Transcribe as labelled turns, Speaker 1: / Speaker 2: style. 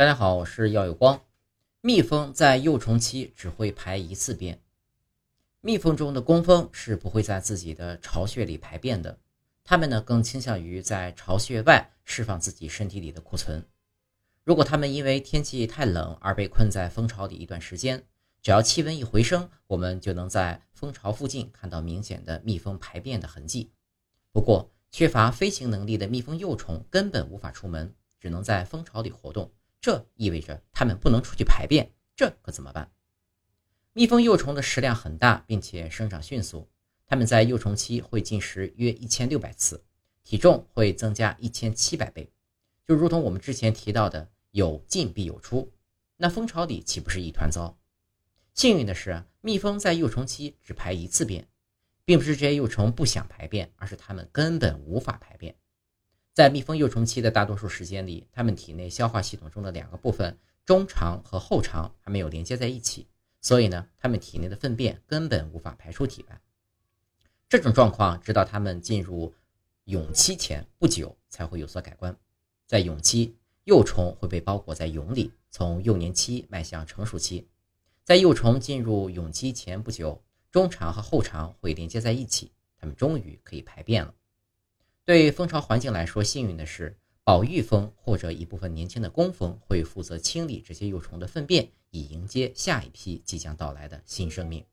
Speaker 1: 大家好，我是耀有光。蜜蜂在幼虫期只会排一次便。蜜蜂中的工蜂是不会在自己的巢穴里排便的，它们呢更倾向于在巢穴外释放自己身体里的库存。如果它们因为天气太冷而被困在蜂巢里一段时间，只要气温一回升，我们就能在蜂巢附近看到明显的蜜蜂排便的痕迹。不过，缺乏飞行能力的蜜蜂幼虫根本无法出门，只能在蜂巢里活动。这意味着它们不能出去排便，这可怎么办？蜜蜂幼虫的食量很大，并且生长迅速，它们在幼虫期会进食约一千六百次，体重会增加一千七百倍，就如同我们之前提到的“有进必有出”，那蜂巢里岂不是一团糟？幸运的是，蜜蜂在幼虫期只排一次便，并不是这些幼虫不想排便，而是它们根本无法排便。在蜜蜂幼虫期的大多数时间里，它们体内消化系统中的两个部分中肠和后肠还没有连接在一起，所以呢，它们体内的粪便根本无法排出体外。这种状况直到它们进入蛹期前不久才会有所改观。在蛹期，幼虫会被包裹在蛹里，从幼年期迈向成熟期。在幼虫进入蛹期前不久，中肠和后肠会连接在一起，它们终于可以排便了。对蜂巢环境来说，幸运的是，保育蜂或者一部分年轻的工蜂会负责清理这些幼虫的粪便，以迎接下一批即将到来的新生命。